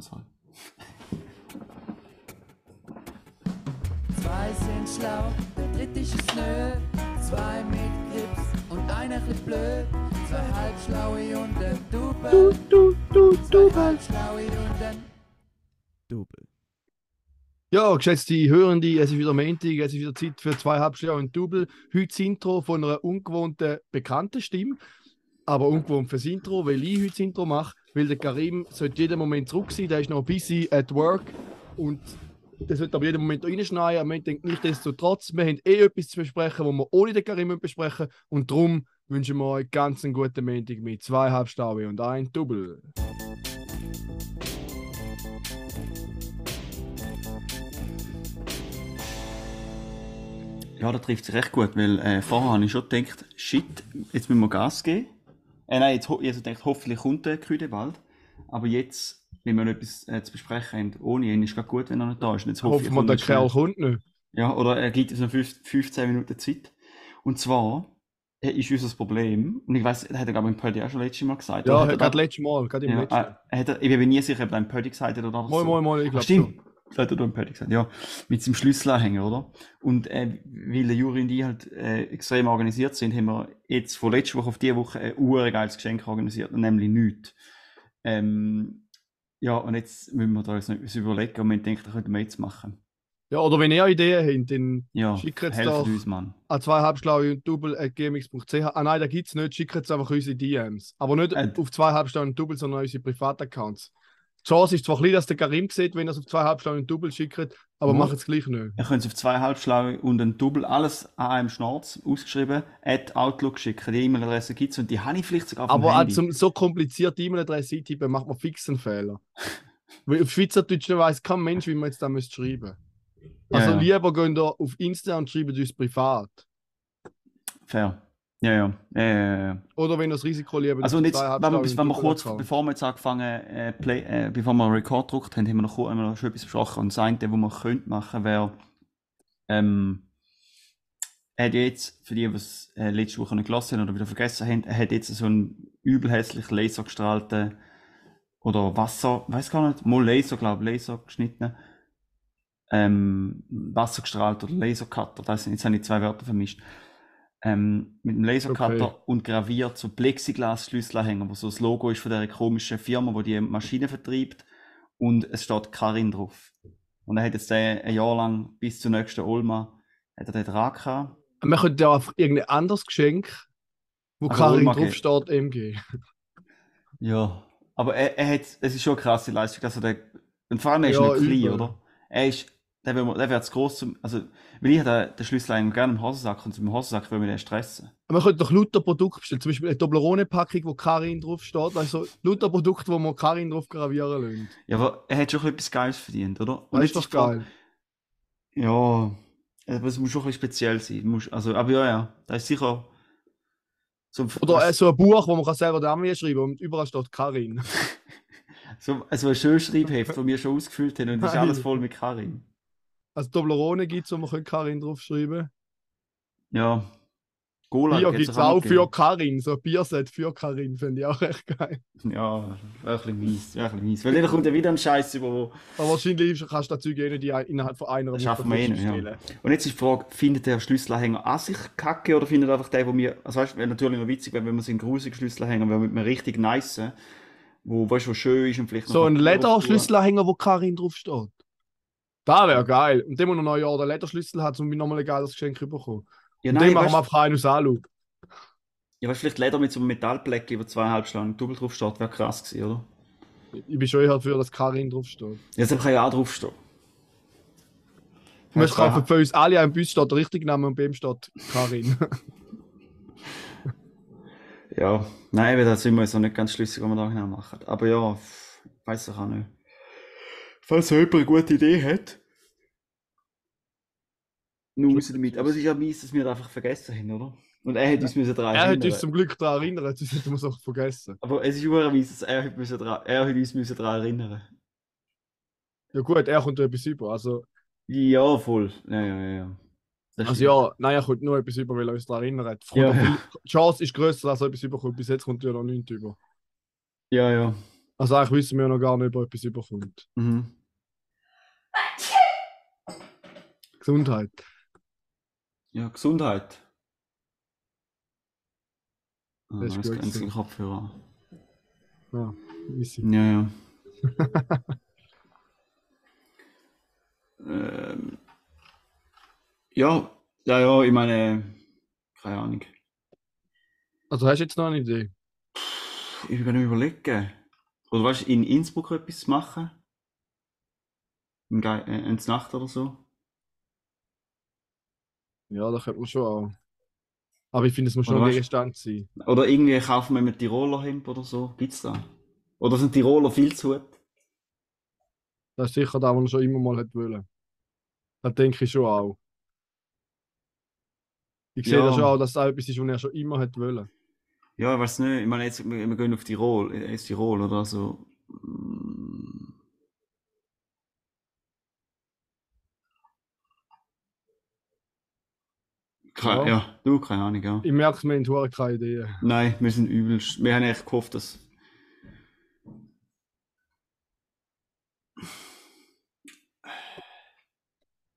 Sorry. Zwei sind schlau, der dritte ist es nö. Zwei mit Grips und einer bisschen blöd. Zwei halbschlaue und ein Double. Du, du, Zwei halbschlaue und ein Double. Ja, geschätzte Hörende, es ist wieder Montag, es ist wieder Zeit für zwei Halbschläge und Double. Heute das Intro von einer ungewohnten, bekannten Stimme. Aber ungewohnt fürs Intro, weil ich heute das Intro mache. Weil der Karim sollte jeden Moment zurück sein, der ist noch busy at work. Und der sollte aber jeden Moment reinschneiden. Aber ich denke nichtsdestotrotz, wir haben eh etwas zu besprechen, was wir ohne den Karim besprechen. Und darum wünschen wir euch ganz einen guten Montag mit zwei Halbstaue und ein Double. Ja, da trifft sich recht gut, weil äh, vorher habe ich schon gedacht, shit, jetzt müssen wir Gas geben. Äh, nein, jetzt, also gedacht, hoffentlich kommt der Küde bald. Aber jetzt, wenn wir noch etwas äh, zu besprechen haben, ohne ihn, ist es gut, wenn er nicht da ist. Und jetzt hoffe Hoffen wir, der er. Kerl kommt nicht. Ja, oder er gibt uns noch fünf- 15 Minuten Zeit. Und zwar äh, ist unser Problem, und ich weiß, das hat er glaube ich im Pödi auch schon letztes Mal gesagt. Ja, er gerade letztes Mal, gerade im ja, letzten. äh, hat er, ich bin mir nie sicher, ob er im Pödi gesagt hat oder Mal, mal, mal, ich Ah, glaube stimmt. Das er da im Pödi gesagt, ja. Mit seinem Schlüsselanhänger, oder? Und äh, weil der Juri und ich halt äh, extrem organisiert sind, haben wir jetzt von letzter Woche auf diese Woche ein urgeiles Geschenk organisiert, nämlich nichts. Ähm, ja, und jetzt müssen wir da uns noch etwas überlegen und wir denken, das könnten wir jetzt machen. Ja, oder wenn ihr Ideen habt, dann Ja, Schickt helft doch. uns, Mann. an zwei Halbschlaue und Double at gmx.ch. Ah nein, da gibt es nicht. Schickt jetzt einfach unsere DMs. Aber nicht Äh. auf zwei Halbschlaue und Double, sondern unsere Privataccounts. Die Chance ist zwar klein, dass der Karim sieht, wenn er es auf zwei Halbschlaue und Double schickt, aber Ja. macht es gleich nicht. Ihr könnt es auf zwei Halbschlaue und ein Double alles an einem Schnorz ausgeschrieben, at Outlook schicken. Die E-Mail-Adresse gibt es und die habe ich vielleicht sogar auf Aber Handy. zum so kompliziert E-Mail-Adresse eintippen, macht man fix einen Fehler. Weil auf Schweizerdeutsch weiß kein Mensch, wie man jetzt da schreiben Ja, Also ja. lieber gehen ihr auf Insta und schreiben uns privat. Fair. Ja, ja. ja. Oder wenn das Risiko lieber Also jetzt, wenn wir, bis, wenn wir kurz, Account. bevor wir jetzt angefangen, äh, Play, äh, bevor wir Record gedruckt haben, haben wir noch, haben wir noch schon etwas besprochen. Und das eine, was wir könnten machen, wäre, ähm, er hat jetzt, für die, die es äh, letzte Woche nicht gelassen haben oder wieder vergessen haben, er hat jetzt so einen übel hässlich lasergestrahlten oder Wasser, weiß gar nicht, mal Laser, glaube ich, Laser geschnitten, ähm, Wassergestrahlt oder Lasercutter, das sind, jetzt habe ich zwei Wörter vermischt. Ähm, mit dem Lasercutter Okay. und graviert so Plexiglas-Schlüsselanhänger, wo so das Logo ist von der komischen Firma, wo die Maschine vertreibt und es steht Karin drauf. Und er hat jetzt den ein Jahr lang bis zur nächsten Olma hat er den dran gehabt. Wir könnten ja einfach irgendein anderes Geschenk, wo Also Karin draufsteht, MG. Ja. Aber er, er hat, es ist schon eine krasse Leistung, dass er den, und vor allem er ist Ja, nicht klein, übel. oder? Er ist, der, will, der zu groß zum, also, weil ich den, den Schlüssel eigentlich gerne im Hosensack und zum Hosensack will mir den stressen. Wir könnten doch lauter Produkte bestellen, zum Beispiel eine Toblerone-Packung, wo Karin draufsteht. Also lauter Produkte, wo man Karin drauf gravieren lassen. Ja, aber er hat schon etwas Geiles verdient, oder? Das jetzt ist doch Frage- geil. Ja, aber es muss schon ein bisschen speziell sein. Du Musst, also, aber ja, ja, da ist sicher so, Oder äh, so ein Buch, wo man kann selber Namen schreiben und überall steht Karin. so also ein schönes Schreibheft, das wir schon ausgefüllt haben und es ist alles voll mit Karin. Also Toblerone gibt es, wo man Karin draufschreiben Ja. Gola Bier gibt es auch noch für. Karin. So ein Bierset für Karin finde ich auch recht geil. Ja, ein bisschen mies, ja, ein bisschen mies. Weil dann kommt ja wieder ein Scheiß über, wo... Aber wahrscheinlich kannst du das Zeug eh nicht in- innerhalb von einer Woche schaffen wir eh nicht, ja. Und jetzt ist die Frage, findet der Schlüsselanhänger an sich kacke oder findet einfach der, wo mir, also weißt du, wäre natürlich noch witzig, wenn wir so einen grusigen Schlüsselanhänger, wenn wir mit einem richtig nice, wo, weißt du, schön ist und vielleicht So ein Lederschlüsselanhänger, wo Karin draufsteht. Da wäre geil. Und dem, der noch ein Jahr den Lederschlüssel hat, um nochmal ein geiles Geschenk zu bekommen. Ja, Und nein, dem machen weißt, wir einfach einen aus Alu. ja, weißt, vielleicht Leder mit so einem Metallblättchen, wo zweieinhalb Stunden Double drauf steht, wäre krass gewesen, oder? Ich bin schon eher dafür, dass Karin draufsteht. Ja, das kann ja auch draufstehen. Wir kaufen für uns alle einen Bus, steht der richtige Name und bei ihm steht Karin. Ja, nein, weil da sind wir noch nicht ganz schlüssig, was wir da genau machen. Aber ja, weiß ich auch nicht. Falls jemand eine gute Idee hat, nur raus damit. Aber es ist ja mies, dass wir das einfach vergessen haben, oder? Und er hat uns müssen daran er hat erinnern. uns zum Glück daran erinnert, sonst hätten wir es auch vergessen. Aber es ist nur mies, dass er, hat müssen dran, er hat uns müssen daran erinnern. Ja gut, er kommt etwas über. Also, Ja, voll. Ja, ja, ja, ja. Das also stimmt. ja, nein, er kommt nur etwas über, weil er uns daran erinnert. Ja. Die Chance ist größer, dass er etwas überkommt. Bis jetzt kommt ja noch nichts über. Ja, ja. Also eigentlich wissen wir noch gar nicht, ob etwas überkommt. Mhm. Gesundheit. Ja, Gesundheit. Ah, Das ist gut einzige gewesen. Kopfhörer. Ja, easy. Ja, ja. ähm, ja, ja, ja, ich meine, keine Ahnung. Also hast du jetzt noch eine Idee? Ich bin überlegen. Oder weißt du, in Innsbruck etwas machen? In Ge äh, Nacht oder so? Ja, da könnte man schon auch. Aber ich finde, es muss schon ein Gegenstand sein. Oder irgendwie kaufen wir mit Tiroler Hemd oder so? Gibt's da? Oder sind Tiroler viel zu gut? Das ist sicher das, was er schon immer mal hat wollen. Das denke ich schon auch. Ich sehe Ja. da schon auch, dass das etwas ist, was er schon immer hat wollen. Ja, ich weiß nicht. Ich meine, jetzt, wir, wir gehen auf Tirol, äh, ins Tirol oder so. Mm. Keine, Ja. ja. du, keine Ahnung, ja. Ich merke, wir haben keine Idee. Nein, wir sind übelst. Wir haben echt gehofft, dass.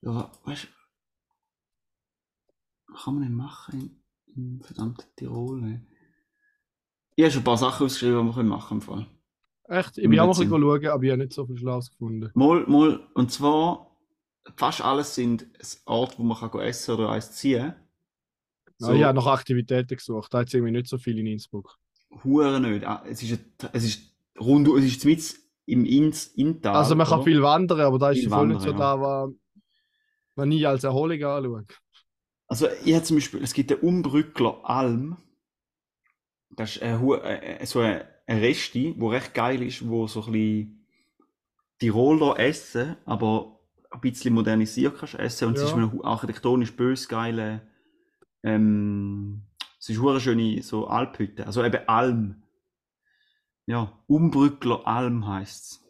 Ja, weißt du, was kann man denn machen in, in verdammten Tirol? ey? Ich habe schon ein paar Sachen ausgeschrieben, die wir machen können. Echt? Ich bin auch mal ein bisschen schauen, aber ich habe nicht so viel Schlaues gefunden. Mal, mal, und zwar, fast alles sind ein Ort, wo man kann essen oder eins ziehen. So. ich habe nach Aktivitäten gesucht. Da hat es irgendwie nicht so viel in Innsbruck. Hure nicht. Ah, Es ist, ein- es ist rund, es ist mit im Ins, Inntal. also man kann oder? viel wandern, aber da ist Viel voll nicht so wandern, da, was man nie als Erholung anschaut. Also ich habe zum Beispiel, es gibt den Umbrückler Alm. Das ist ein, äh, äh, so ein, Resti, wo recht geil ist, wo so ein bisschen Tiroler essen, aber ein bisschen modernisiert kannst essen. Und es Ja. ist mir hu- architektonisch bös geile, ähm, es ist eine schöne so Alphütte, also eben Alm. Ja, Umbrückler Alm heisst's.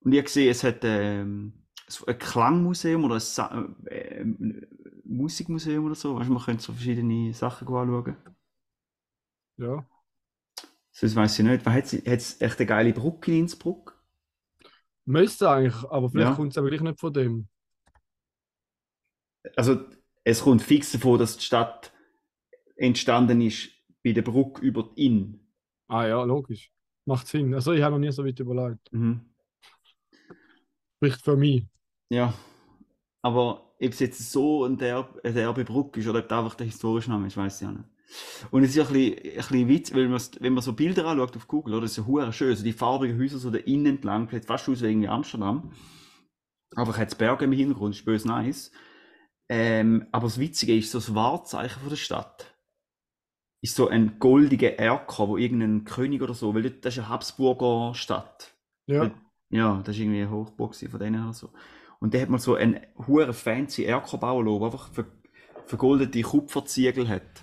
Und ich gesehen, es hat ähm, so ein Klangmuseum oder ein Sa äh, ähm, Musikmuseum oder so. Weißt du, man könnte so verschiedene Sachen anschauen. Ja. Sonst weiß ich nicht. Hat es echt eine geile Brücke in Innsbruck? Müsste eigentlich, aber vielleicht Ja. kommt es aber gleich nicht von dem. Also, es kommt fix davon, dass die Stadt entstanden ist bei der Brücke über die Inn. Ah ja, logisch. Macht Sinn. Also ich habe noch nie so weit überlegt. Mhm. Spricht für mich. Ja. Aber ob es jetzt so ein eine derbe Brücke ist oder ob das einfach der historische Name ist, weiß ich auch nicht. Und es ist ja ein bisschen, ein bisschen Witz, weil man, wenn man so Bilder anschaut auf Google, oder, das ist ja hure schön, so die farbigen Häuser so da innen entlang, sieht fast aus wie irgendwie Amsterdam. Aber hat Berge im Hintergrund, ist bös nice. Ähm, aber das Witzige ist, so das Wahrzeichen von der Stadt ist so ein goldiger Erker, wo irgendein König oder so, weil das ist eine Habsburger Stadt. Ja. Ja, das ist irgendwie eine Hochburg von denen oder so. Und der hat mal so einen hure fancy Erker bauen lassen, einfach ver vergoldete Kupferziegel hat.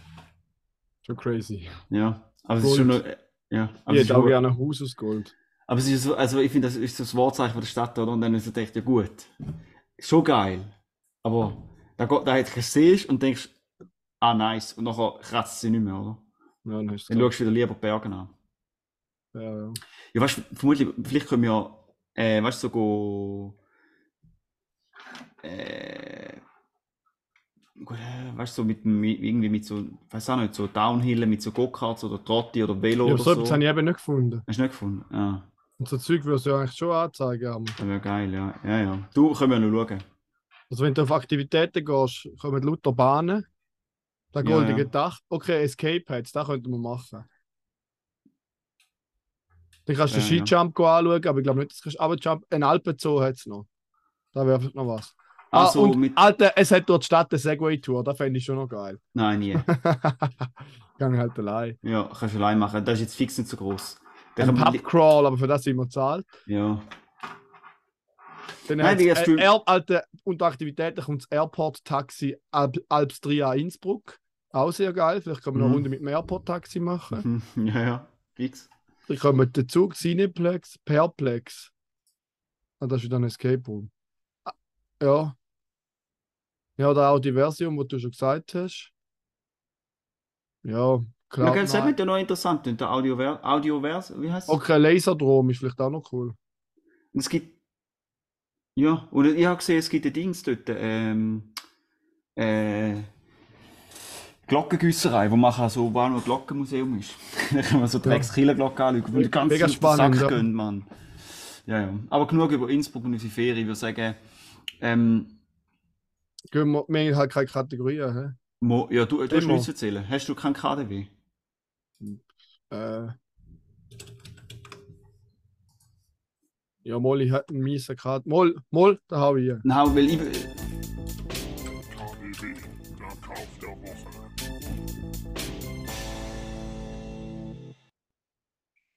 Schon crazy. Ja, aber es ist schon Gold. noch, äh, ja, aber Ich hätte auch hure- gerne ein Haus aus Gold. aber es ist so, also ich finde, das ist so das Wahrzeichen von der Stadt, oder? Und dann ist es echt ja gut. Schon geil. Aber da, da jetzt siehst und denkst, ah nice, und nachher kratzt sie nicht mehr, oder? Ja, dann hast du Dann schaust du wieder lieber die Berge an. ja, ja. Ja, weißt du, vermutlich, vielleicht können wir, äh, weißt du, so go, äh, gut, äh, weißt du, so mit, mit, irgendwie mit so, weiß auch nicht, so Downhillen, mit so Go-Karts oder Trotti oder Velo Ja, oder so so. etwas habe ich eben nicht gefunden. Hast du nicht gefunden? Ja, Und so Zeug würde es ja eigentlich schon anzeigen. aber- das wäre geil, ja. Ja, ja. Du, können wir noch schauen. Also wenn du auf Aktivitäten gehst, kommen lauter Bahnen. Der Ja, goldige ja. Dach. Okay, Escape Hatch, das könnten wir machen. Dann kannst du Ja, den ja. Skijump go anschauen, aber ich glaube nicht, dass du. Aber Jump, ein Alpenzoo hat es noch. Da wäre vielleicht noch was. Ah, Also und mit, Alter, es hat dort die Stadt eine Segway-Tour, das fände ich schon noch geil. nein, nie. Gang halt allein. Ja, kannst du allein machen. Das ist jetzt fix nicht so groß. Ein Pubcrawl, aber für das sind wir zahlt. Ja. Dann Nein, wie hast äh, Alter, unter Aktivitäten kommt das Airport-Taxi Alp, Alps 3 Innsbruck. Auch sehr geil. Vielleicht können wir noch eine Mhm. Runde mit dem Airport-Taxi machen. ja, ja, fix. Dann kommen der Zug Cineplex, Perplex. Ah, das ist wieder ein Escape Room. Ah, Ja. Ja, da auch die Version, die du schon gesagt hast. Ja, gell, das Nine. wird ja noch interessant. Der Audiovers, Audiovers, wie heißt es? Okay, Laserdrom ist vielleicht auch noch cool. Es gibt. Ja, und ich habe gesehen, es gibt ein Dings dort. Ähm, äh, Glockengüsserei, wo man so noch ein Glockenmuseum ist. da kann man so Drecks Killerglocken anschauen, wo die ganz Mega den Sack spannend, ja. gehen, Mann. Ja, ja. Aber genug über Innsbruck und unsere Ferien. Ich würde sagen, ähm, Wir, haben halt keine Kategorien. Mo, ja, du, du hast nichts erzählen. Hast du kein KDW? Äh, ja, mal, ich hatte einen miesen Karte. Mal, mal, da habe ich ihn. Nein, weil ich. KDW, der Kauf der Woche.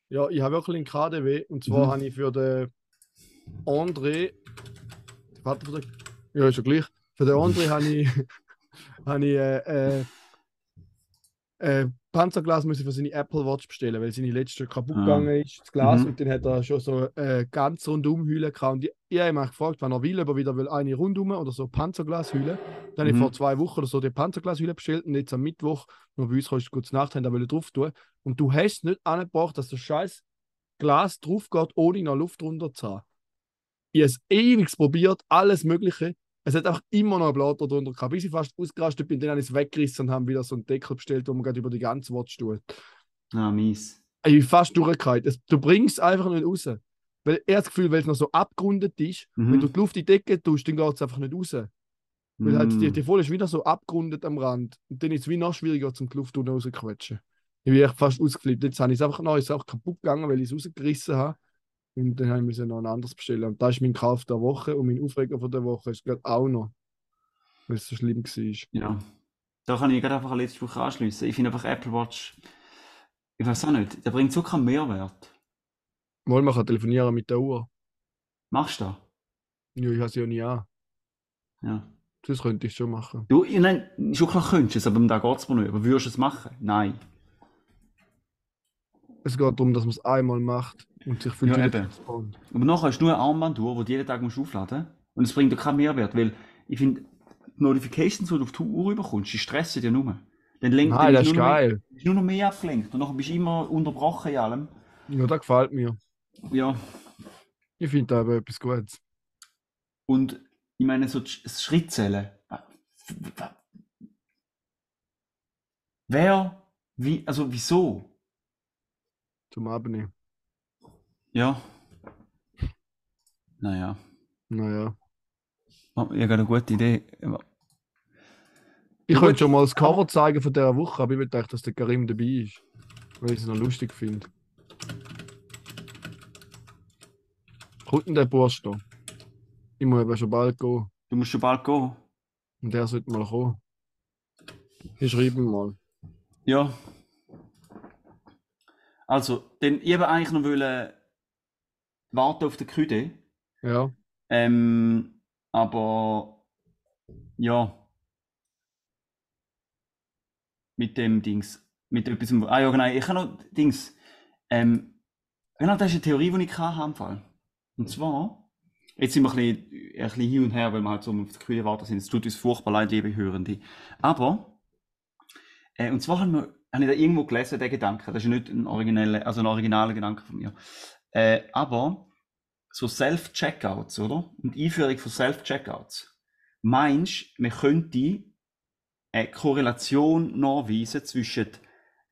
Ja, ich habe wirklich einen KDW. Und zwar Mhm. habe ich für den André. Warte, ja, ist ja gleich. Für den André habe ich, habe ich äh, äh, äh, Panzerglas müssen für seine Apple Watch bestellen, weil seine letzte kaputt Ah. gegangen ist, das Glas. Mhm. Und dann hat er schon so äh, ganz rundum Hülle gehabt. Und ich, ich habe auch gefragt, wann er will, ob er wieder will eine rundum oder so Panzerglashülle. Dann habe ich Mhm. vor zwei Wochen oder so die Panzerglashülle bestellt und jetzt am Mittwoch, nur bei uns kannst du kurz Nacht haben, da will ich drauf tun. Und du hast nicht angebracht, dass das scheiß Glas drauf geht, ohne noch Luft runter zu haben. Ich habe es ewig probiert, alles Mögliche. Es hat auch immer noch ein Blatt drunter gehabt, bis ich fast ausgerastet bin. Dann habe ich es weggerissen und haben wieder so einen Deckel bestellt, wo man gerade über die ganze Watch tut. Ah, mies. Ich bin fast. Es- Du bringst es einfach nicht raus. Weil er das Gefühl, weil es noch so abgerundet ist, Mhm. wenn du die Luft in die Decke tust, dann geht es einfach nicht raus. Weil halt die, Mm. die Folie ist wieder so abgerundet am Rand. Und dann ist es wie noch schwieriger, zum die Luft unten rauszuquetschen. Ich bin echt fast ausgeflippt. Jetzt habe ich es einfach noch, ist auch kaputt gegangen, weil ich es rausgerissen habe. Und dann habe ich noch ein anderes bestellen. Und das ist mein Kauf der Woche und mein Aufreger von der Woche ist gerade auch noch. Weil es so schlimm war. Ja. Da kann ich gerade einfach letzte Woche anschließen. Ich finde einfach Apple Watch. Ich weiß auch nicht, der bringt so keinen Mehrwert. Mal man kann telefonieren mit der Uhr. Machst du das? Ja, ich habe sie ja nie an. Ja. Das könnte ich schon machen. Du, ich nein, schon klar könntest du es, aber da geht es mir nicht. Aber würdest du es machen? Nein. Es geht darum, dass man es einmal macht und sich fühlt Ja, eben. Aber nachher du nur eine Armbanduhr, die du jeden Tag musst aufladen musst. Und es bringt dir keinen Mehrwert, weil ich finde, die Notifications, die du auf die Uhr bekommst, die stressen dir nur. Dann lenkt Nein, das ist nur noch mehr- geil. bist nur noch mehr abgelenkt und nachher bist du immer unterbrochen in allem. Ja, das gefällt mir. Ja. Ich finde da aber etwas Gutes. Und ich meine, so das das Schrittzählen. Wer, wie, also wieso? Zum Abnehmen. Ja. Naja, Naja. ich habe eine gute Idee. Ich könnte schon mal das Cover zeigen von dieser Woche, aber ich will dass der Karim dabei ist. Weil ich es noch lustig finde. Kommt denn der Bursch da? Ich muss aber schon bald gehen. Du musst schon bald gehen. Und der sollte mal kommen. Ich schreibe ihm mal. Ja. Also, denn ich habe eigentlich noch wollen warten auf den Küde. Ja. Ähm, aber ja. Mit dem Dings. Mit etwas. Ah ja, genau. Ich habe noch Dings. Ähm, genau, das ist eine Theorie, die ich hatte im Fall. Und zwar, jetzt sind wir ein bisschen, ein bisschen hin und her, weil wir halt so auf die Kühe warten sind. Es tut uns furchtbar leid, liebe Hörende. Aber, äh, und zwar haben wir, habe ich da irgendwo gelesen, den Gedanken. Das ist nicht ein origineller, also ein originaler Gedanke von mir. Äh, aber, so Self-Checkouts, oder? Und Einführung von Self-Checkouts. Meinst du, man könnte eine Korrelation nachweisen zwischen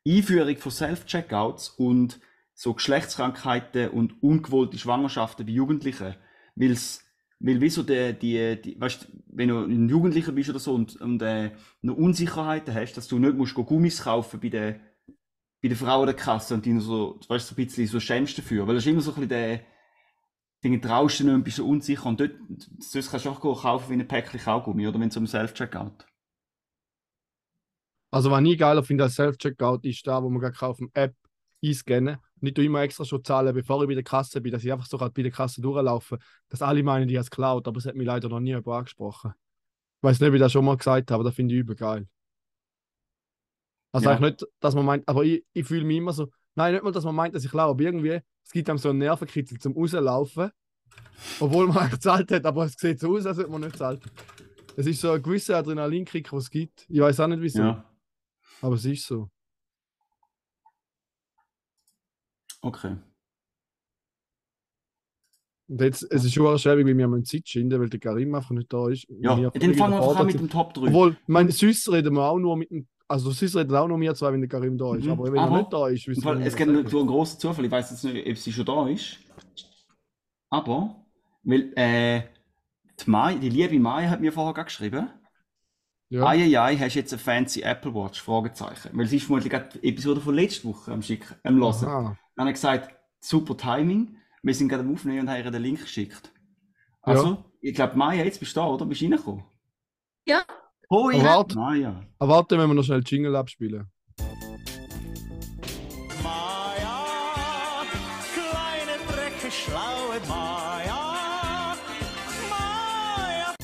Einführung von Self-Checkouts und so Geschlechtskrankheiten und ungewollte Schwangerschaften bei Jugendlichen? Weil's, weil wieso die, die, die weißt, wenn du ein Jugendlicher bist oder so und, und äh, noch Unsicherheiten hast, dass du nicht musst Gummis kaufen bei der, bei der Frau an der Kasse und die so, weißt, so ein bisschen so schämst dafür. Weil das ist immer so ein bisschen der, Dinge traust du nicht und bist so unsicher und dort, sonst kannst du auch kaufen wie ein Päckchen Kaugummi oder wenn es um Self-Checkout. Also, was ich geiler finde als Self-Checkout, ist da, wo man gerade auf App einscannen. Nicht immer extra schon zahlen, bevor ich bei der Kasse bin, dass ich einfach so gerade bei der Kasse durchlaufe. Dass alle meinen, die haben es geklaut, aber es hat mich leider noch nie jemand angesprochen. Ich weiß nicht, wie ich das schon mal gesagt habe, aber das finde ich übel geil. Also Ja. eigentlich nicht, dass man meint, aber ich, ich fühle mich immer so, nein, nicht mal, dass man meint, dass ich klaue, aber irgendwie, es gibt einem so einen Nervenkitzel zum Rauslaufen, obwohl man eigentlich gezahlt hat, aber es sieht so aus, als hätte man nicht gezahlt. Es ist so ein gewisser Adrenalinkick, den es gibt. Ich weiß auch nicht wieso, Ja. aber es ist so. Okay. Und jetzt, es ist schon schäbig, wie wir am Zeit schinden, weil der Karim einfach nicht da ist. Ja, dann fangen wir einfach an mit dem Top 3. Obwohl, ich meine, sonst reden wir auch nur mit dem. Also, sonst reden auch nur wir zwei, wenn der Karim da ist. Mhm. Aber wenn er nicht da ist, wissen wir es gibt einen grossen Zufall, ich weiß jetzt nicht, ob sie schon da ist. Aber, weil, äh, die, Mai, die liebe Mai hat mir vorher geschrieben, Ja. Eieiei, hast du jetzt eine fancy Apple Watch? Fragezeichen. Weil sie ist vermutlich gerade die Episode von letzter Woche am Schicken, am Hören. Aha. Dann hat er gesagt, super Timing, wir sind gerade am Aufnehmen und haben ihr den Link geschickt. Also, ich glaube, Maya, jetzt bist du da, oder? Bist du reingekommen? Ja. Hoi! Aber warte. Maya. Aber warte, wenn wir noch schnell Jingle abspielen. Maja, kleine Drecke, schlaue Maja. Maja.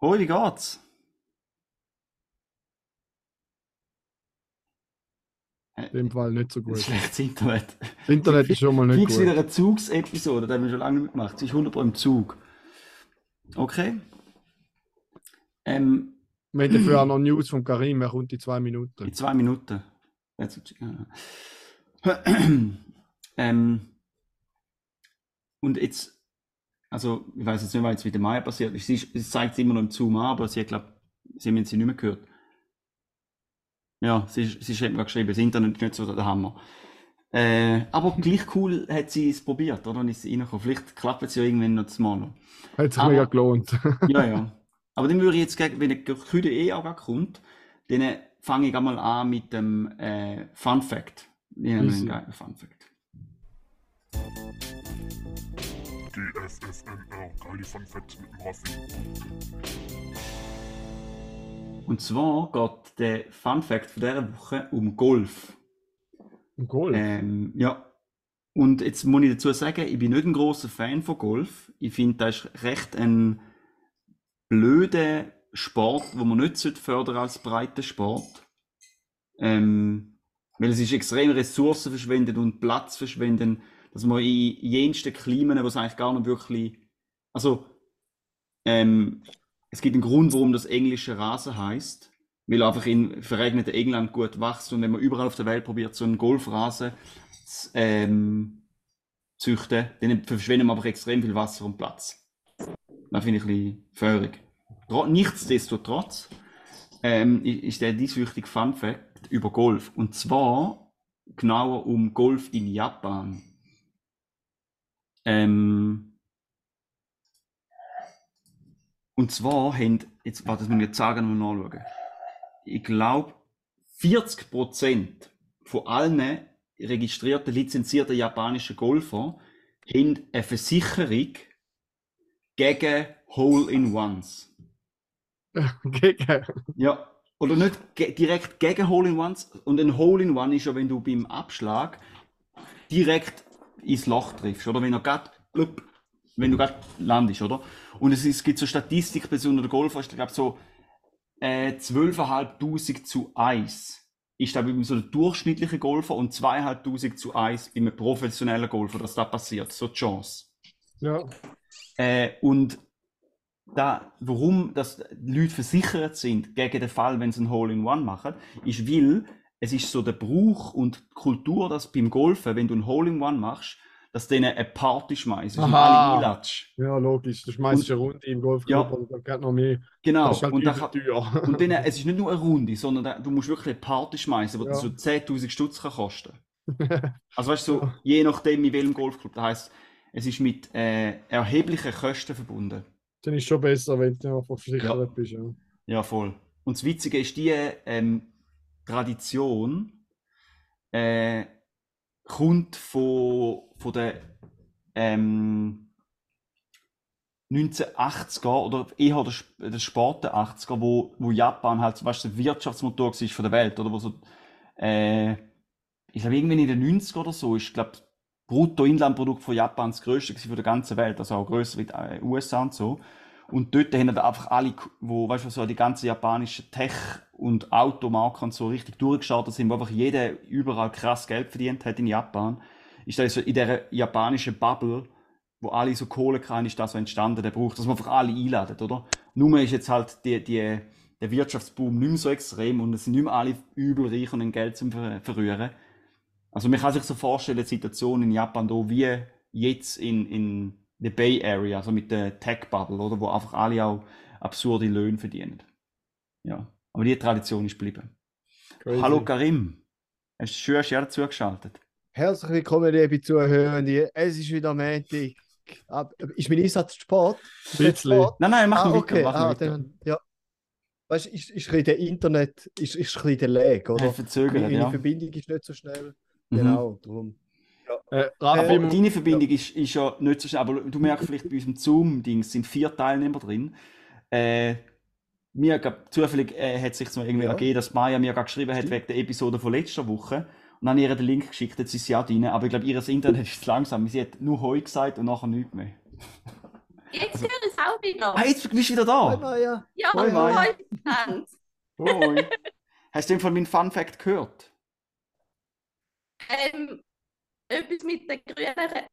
Hoi, wie geht's? In dem Fall nicht so gut. schlechtes Internet. Das Internet ist schon mal nicht Fix wieder gut. eine Zugsepisode, das haben wir schon lange nicht gemacht. Sie ist 100 im Zug. Okay. Ähm, Wir haben dafür auch noch News von Karim, er kommt in zwei Minuten. in zwei Minuten. Ähm, und jetzt, also, ich weiß jetzt nicht, was jetzt mit der Maya passiert ist. Sie, ist- sie zeigt es immer noch im Zoom an, aber sie hat, glaube sie haben sie nicht mehr gehört. Ja, sie, ist- sie hat mir geschrieben, das Internet ist nicht so der Hammer. Äh, aber gleich cool hat sie es probiert, oder? Dann ist sie reingekommen. Vielleicht klappt es ja irgendwann noch das Mal noch. Hat sich mega gelohnt. Ja, ja. Aber dann würde ich jetzt, gegen- wenn der Küde eh auch kommt, dann fange ich einmal an mit dem äh, Fun Fact. Ich Easy. einen geilen Fun Fact. GFFNR, geile Fun Facts mit dem Raffi. Und zwar geht der Fun Fact von dieser Woche um Golf. Cool. Ähm, ja. Und jetzt muss ich dazu sagen, ich bin nicht ein großer Fan von Golf. Ich finde, das ist recht ein blöder Sport, wo man nicht fördern als breiter Sport. Ähm, weil es ist extrem Ressourcen verschwendet und Platz verschwenden, dass man in jensten Klimen, wo es eigentlich gar nicht wirklich, also ähm, es gibt einen Grund, warum das englische Rasen heißt, weil einfach in verregneten England gut wächst und wenn man überall auf der Welt probiert, so einen Golfrasen zu ähm, züchten, dann verschwenden wir einfach extrem viel Wasser und Platz. Das finde ich ein bisschen feurig. Tro- Nichtsdestotrotz ähm, ist der dies wichtige Fun Fact über Golf. Und zwar genauer um Golf in Japan. Ähm, und zwar haben, jetzt, warte, das muss ich jetzt sagen und nachschauen. Ich glaube, 40% von allen registrierten, lizenzierten japanischen Golfer haben eine Versicherung gegen Hole-in-Ones. Gegen. Ja, oder nicht ge direkt gegen Hole-in-Ones. Und ein Hole-in-One ist ja, wenn du beim Abschlag direkt ins Loch triffst, oder wenn er blub, wenn du gerade landest, oder? Und es, es gibt so Statistik, besonders der Golfer ist, glaube so äh, 12.500 zu 1 ist da bei so einem durchschnittlichen Golfer und 2.500 zu 1 bei einem professionellen Golfer, dass das passiert, so die Chance. Ja. Äh, und da, warum dass die Leute versichert sind gegen den Fall, wenn sie ein Hole-in-One machen, ist, weil es ist so der Brauch und die Kultur, dass beim Golfen, wenn du ein Hole-in-One machst, dass denen eine Party und einlatschen. ja, logisch. Du schmeißt eine Runde im Golfclub Ja. oder da geht noch mehr. Genau. Das ist halt und, da übel kann, teuer. und dann, es ist nicht nur eine Runde, sondern da, du musst wirklich eine Party schmeißen, die Ja. so 10.000 Stutz kann kosten. Also weißt du, so, je nachdem in welchem Golfclub. Das heisst, es ist mit äh, erheblichen Kosten verbunden. Dann ist schon besser, wenn du einfach versichert bist. Ja. Ja, voll. Und das Witzige ist, die ähm, Tradition äh, kommt von, von den ähm, 1980er oder eher der, der späten 80er, wo, wo Japan halt weißt, du, der Wirtschaftsmotor war von der Welt, oder wo so, äh, ich glaube, irgendwann in den 90er oder so ist, glaube Bruttoinlandprodukt von Japan das größte von der ganzen Welt, also auch größer wie die äh, USA und so. Und dort haben dann einfach alle, wo, weißt du, so die ganzen japanischen Tech- und Automarken so richtig durchgestartet sind, wo einfach jeder überall krass Geld verdient hat in Japan, ist das so in dieser japanischen Bubble, wo alle so Kohle kann, ist das so entstanden, der Brauch, dass man einfach alle einladet, oder? Nur ist jetzt halt die, die, der Wirtschaftsboom nicht mehr so extrem und es sind nicht mehr alle übel reich und ein Geld zum Ver Verrühren. Also man kann sich so vorstellen, die Situation in Japan da wie jetzt in, in der Bay Area, also mit der Tech-Bubble, oder, wo einfach alle auch absurde Löhne verdienen. Ja, aber die Tradition ist geblieben. Crazy. Hallo Karim, hast du schön dazugeschaltet? Herzlich willkommen, liebe Zuhörende. Es ist wieder Montag. Ist mein Einsatz Sport? Bisschen. Sport? Nein, nein, mach Ah, mal okay. weiter, mach Ah, weiter. dann, ja. Weißt du, ist, ist ein bisschen der Internet, ist, ist ein bisschen der Lag, Oder? oder? Verzögert, Meine ja. Verbindung ist nicht so schnell. Mhm. Genau, darum. Äh, Raffi, Äh, Aber deine Verbindung ist, ist ja nicht so schnell, aber du merkst vielleicht bei unserem Zoom-Ding sind vier Teilnehmer drin. Äh, mir gab, zufällig äh, hat sich so irgendwie Ja. ergeben, dass Maya mir gerade geschrieben hat wegen der Episode von letzter Woche. Und dann ihr den Link geschickt, jetzt ist sie auch drin. Aber ich glaube, ihr Internet ist zu langsam. Sie hat nur Heu gesagt und nachher nichts mehr. Jetzt höre ich es auch wieder. Ah, jetzt bist du wieder Hi, da! Maja. Ja, Hoi, Maya. heute Tanz. Hoi. Hast du von meinem Fun Fact gehört? Ähm, etwas mit den Grünen.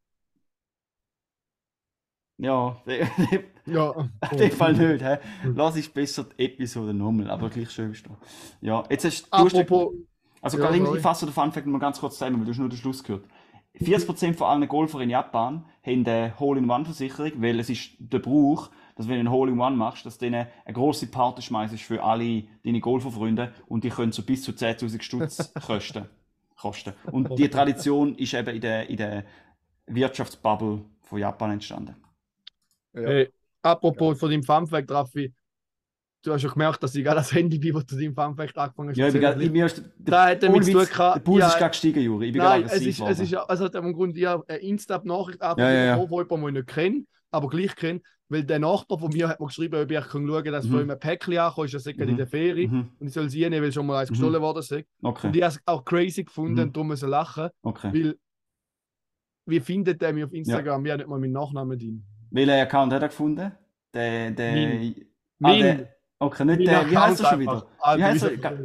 Ja, in ja. dem Fall nicht. He? Lass ich besser die Episode nochmal, aber gleich schön bist du. Ja, jetzt hast du. hast- Apropos, Also Ja, sorry. ich fasse den Funfact mal ganz kurz zusammen, weil du hast nur den Schluss gehört. 40% von allen Golfer in Japan haben eine Hole-in-One-Versicherung, weil es ist der Brauch, dass wenn du ein Hole-in-One machst, dass du denen eine grosse Party schmeißt für alle deine Golferfreunde und die können so bis zu 10'000 Stutz kosten. kosten. Und die Tradition ist eben in der, in der Wirtschaftsbubble von Japan entstanden. Ja. Hey, apropos von deinem Funfact, Raffi. Du hast schon gemerkt, dass ich gerade das Handy bin, wo du deinem Funfact angefangen hast. Ja, ich bin ich- mir ist Da hat damit ohne zu tun gehabt, der Puls ja, ist gerade gestiegen, Juri. Ich bin Nein, gerade es ist, es ist, also hat im Grunde ja eine Insta-Nachricht Ja, ja, ja. jemandem, den ich nicht kenne, aber gleich kenne, weil der Nachbar von mir hat mir geschrieben, ob ich schauen kann, dass Mhm. von ihm ein Päckchen ankommt, ist er sagt, Mhm. in der Ferie Mhm. und ich soll sie nehmen, weil schon mal eins Mhm. gestohlen worden ist. Und Okay, ich habe es auch crazy gefunden Mhm. und darum müssen lachen, okay. weil wie findet der mich auf Instagram? Wir haben nicht mal meinen Nachnamen drin. Welchen Account hat er gefunden? Der, der. Mein. Ah, der, okay, nicht der. Wie heißt er schon wieder? Wie Ah, heißt er? Ga-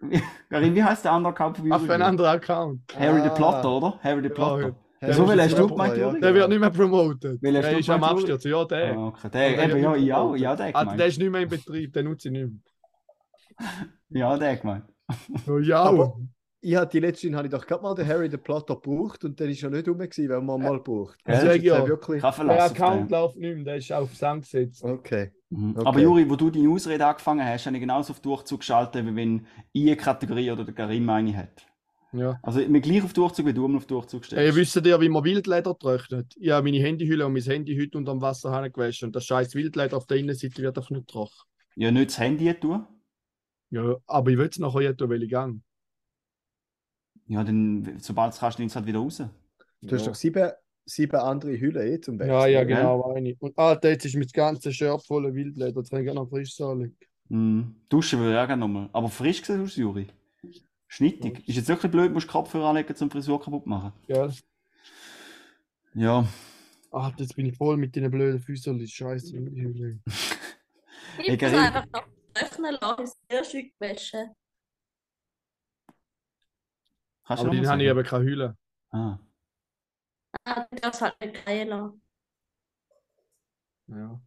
Karin, wie heißt der andere Account von Auf einen anderen Account. Harry the Ah. Plotter, oder? Harry the Plotter. ja. Ja, welchen hast du super, ja. Der wird nicht mehr. Welchen hast Der ist am Absturz. Ja, der. Ah, okay. Der, der eben, ja, ja, ja, der Ah, der ist nicht mehr in Betrieb, den nutze ich nicht mehr. Ja, der gemeint. Oh, ja, Aber- Ich habe die letzten habe ich doch gerade mal den Harry den Plotter gebraucht und der ist ja nicht rum gewesen, wenn man mal braucht. Also Ja. auch wirklich. Der Account läuft nicht mehr, der ist auf Sand gesetzt. Okay. Mhm. Okay. Aber Juri, wo du deine Ausrede angefangen hast, habe ich genauso auf Durchzug geschaltet, wie wenn ich eine Kategorie oder der Karim eine hat. Ja. Also ich bin gleich auf Durchzug, wie du immer auf Durchzug Hey, stellst. wisst ihr, wie man Wildleder trocknet? Ich habe meine Handyhülle und mein Handy heute unter dem Wasserhahn gewaschen und das scheiß Wildleder auf der Innenseite wird einfach nicht trocken. Ja, nicht das Handy tun. Ja, aber ich will es nachher jetzt tun, weil ich gang. Ja, dann, sobald es kannst, nimmst du es halt wieder raus. Du hast doch sieben, sieben andere Hüllen eh zum Wechseln. Ja, ja, genau, eine. Und Alter, jetzt ist mein ganzes Shirt voller Wildleder, jetzt kann gerne noch frisch sagen. Mhm. Duschen würde ich auch gerne nochmal. Aber frisch gesehen aus, Juri. Schnittig. Ist jetzt wirklich blöd, musst du Kopfhörer anlegen, zum Frisur kaputt machen. Gell? Ja. Alter, jetzt bin ich voll mit den blöden Füßen, das ist scheiße. Ich muss Karin. einfach noch trocknen lassen, sehr schön gewaschen. Kannst Aber den habe ich eben keine Hülle. Ah. Ah, halt nicht gehen lassen. Ja.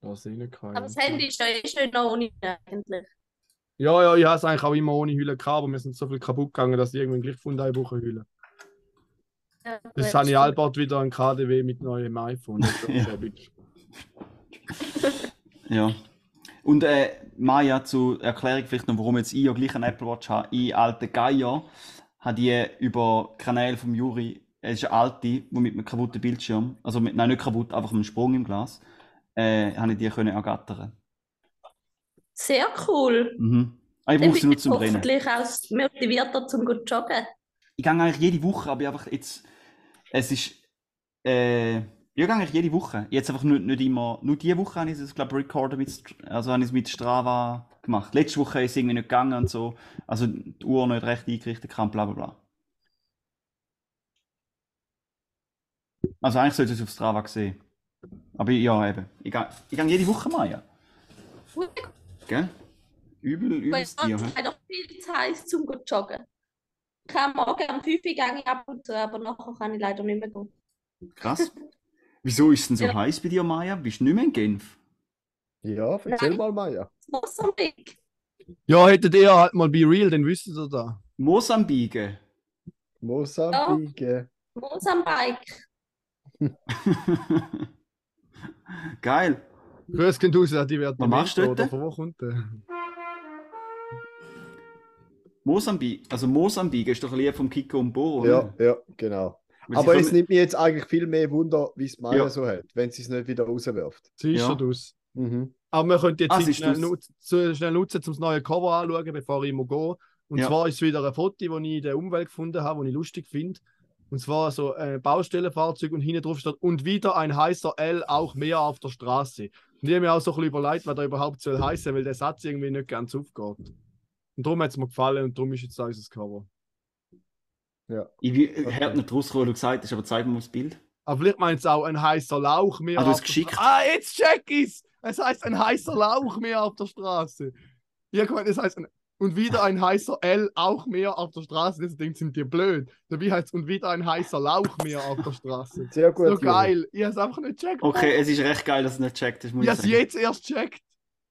Da sehe ich nicht keine. Aber das Handy ist ja eh schön noch ohne eigentlich. Ja, ja, ich habe es eigentlich auch immer ohne Hülle gehabt, aber mir sind so viel kaputt gegangen, dass ich irgendwann gleich gefunden habe, ich brauche eine Hülle. Ja, Das das habe ich bald wieder ein KDW mit neuem iPhone. Das Ja. Ja. Und äh, Maja, zur Erklärung vielleicht noch, warum jetzt ich ja gleich einen Apple Watch habe. Ich, alte Geier, habe die über Kanäle vom Juri, es ist eine alte, die mit einem kaputten Bildschirm, also mit, nein, nicht kaputt, einfach einem Sprung im Glas, äh, habe ich die können ergattern. Sehr cool. Mhm. Ah, ich brauche sie nur zum Rennen. hoffentlich auch motivierter zum gut joggen. Ich gehe eigentlich jede Woche, aber ich einfach jetzt, es ist, äh, ich gehe eigentlich jede Woche. Jetzt einfach nicht, nicht immer, nur diese Woche habe ich es, glaube ich, recorded mit, also habe ich es mit Strava gemacht. Letzte Woche ist es irgendwie nicht gegangen und so, also die Uhr nicht recht eingerichtet kann, bla bla bla. Also eigentlich sollte ich es auf Strava sehen. Aber ja, eben. Ich gehe, ich gehe jede Woche mal, ja. Gell? Übel, übelst Tier, hä? ist doch viel zu heiß zum gut joggen. Ich kann morgen um 5 Uhr gehe ich ab und zu, aber nachher kann ich leider nicht mehr gehen. Krass. Wieso ist es denn so Ja. heiß bei dir, Maja? Bist du nicht mehr in Genf? Ja, erzähl Nein. mal, Maja. Mosambik. Ja, hättet ihr halt mal Be Real, dann wüsstet ihr da. Mosambike. Mosambik. Mosambik. Geil. Grüß gehen raus, die werden Was machst du dort? Oder von wo kommt der? Mosambik. Also Mosambik ist doch ein Lied vom Kiko und Bo, Ja, oder? ja, genau. Aber es nimmt mich jetzt eigentlich viel mehr Wunder, wie es Maja Ja. so hat, wenn sie es nicht wieder rauswirft. Sie ist Ja. schon aus. Mhm. Aber wir könnten jetzt Ah, schnell, aus. nutz, zu- schnell nutzen, um das neue Cover anzuschauen, bevor ich muss gehen. Und Ja. zwar ist es wieder ein Foto, das ich in der Umwelt gefunden habe, das ich lustig finde. Und zwar so ein Baustellenfahrzeug und hinten drauf steht, und wieder ein heißer L, auch mehr auf der Straße. Und ich habe mir auch so ein bisschen überlegt, was da überhaupt soll heißen, weil der Satz irgendwie nicht ganz aufgeht. Und darum hat es mir gefallen und darum ist jetzt auch unser Cover. Ich will- ich hätte nicht rausgekommen, weil du gesagt hast, aber zeig mir mal das Bild. Aber vielleicht meint es auch ein heißer Lauch mehr Ah, du hast auf der geschickt. Ah, jetzt check ich's! Es heißt ein heißer Lauch mehr auf der Straße. Ja, guck mal, es heißt ein, und wieder ein heißer L auch mehr auf der Straße. Das denkt sind die blöd. Dabei heißt und wieder ein heißer Lauch mehr auf der Straße. Sehr gut. So geil. Ich hab's einfach nicht checkt. Okay, es ist recht geil, dass du nicht checkt hast, muss Ich ich hab's jetzt erst checkt.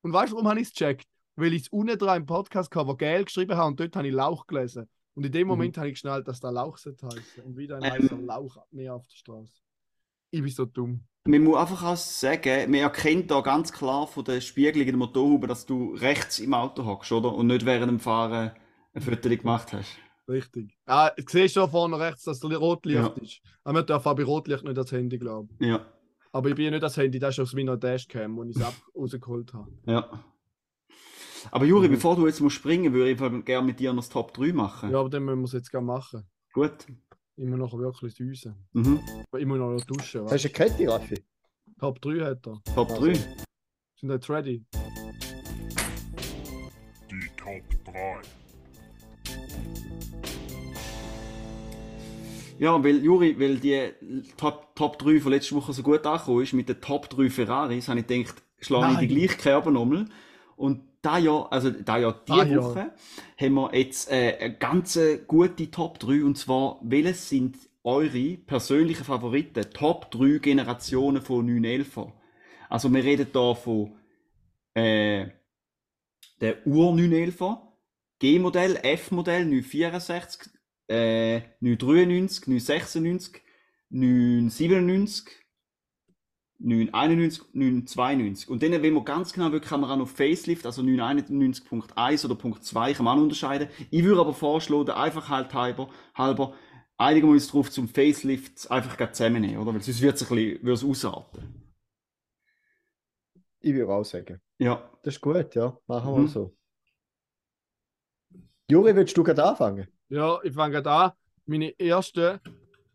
Und weißt du, warum habe ich es checkt? Weil ich es unten dran im Podcast-Cover geil geschrieben habe und dort habe ich Lauch gelesen. Und in dem Moment habe ich geschnallt, dass da Lauch sollte heißen. Und wieder ein Ähm. heißer Lauch mehr auf der Straße. Ich bin so dumm. Man muss einfach auch sagen, man erkennt da ganz klar von der Spiegelung in der Motorhaube, dass du rechts im Auto hockst, oder? Und nicht während dem Fahren ein Foto gemacht hast. Richtig. Ah, du siehst schon vorne rechts, dass der Rotlicht Ja. ist. Aber man darf auch bei Rotlicht nicht das Handy glauben. Ja, Aber ich bin ja nicht das Handy, das ist aus meiner Dashcam, wo ich es rausgeholt habe. ja. Aber Juri, Mhm. bevor du jetzt musst springen, würde ich gerne mit dir noch das Top 3 machen. Ja, aber dann müssen wir es jetzt gerne machen. Gut. Ich muss nachher wirklich düsen. Mhm. Ich muss noch duschen. Hast Weißt? du eine Kette, Raffi? Top 3 hat er. Top Also. 3. Sind jetzt ready? Die Top 3. Ja, weil, Juri, weil die Top, Top 3 von letzter Woche so gut angekommen ist, mit den Top 3 Ferraris, habe ich gedacht, schlage ich die gleiche Kerbe nochmal. Und da Jahr, also da Jahr, diese Ah, ja. Woche, haben wir jetzt äh, eine ganz gute Top 3. Und zwar, welches sind eure persönlichen Favoriten? Top 3 Generationen von 911. Also, wir reden hier von äh, der Ur 911, G-Modell, F-Modell 964, äh, 993, 996, 997, 991, 992. Und dann, wenn man ganz genau will, kann man auch noch Facelift, also 991.1 oder Punkt 2 kann man auch unterscheiden. Ich würde aber vorschlagen, der Einfachheit halber, halber einigen wir uns darauf zum Facelift einfach zusammennehmen, oder? Weil sonst wird es ein bisschen, ausarten. Ich würde auch sagen. Ja. Das ist gut, ja. Machen wir Mhm. so. Juri, willst du gerade anfangen? Ja, ich fange gerade an. Meine erste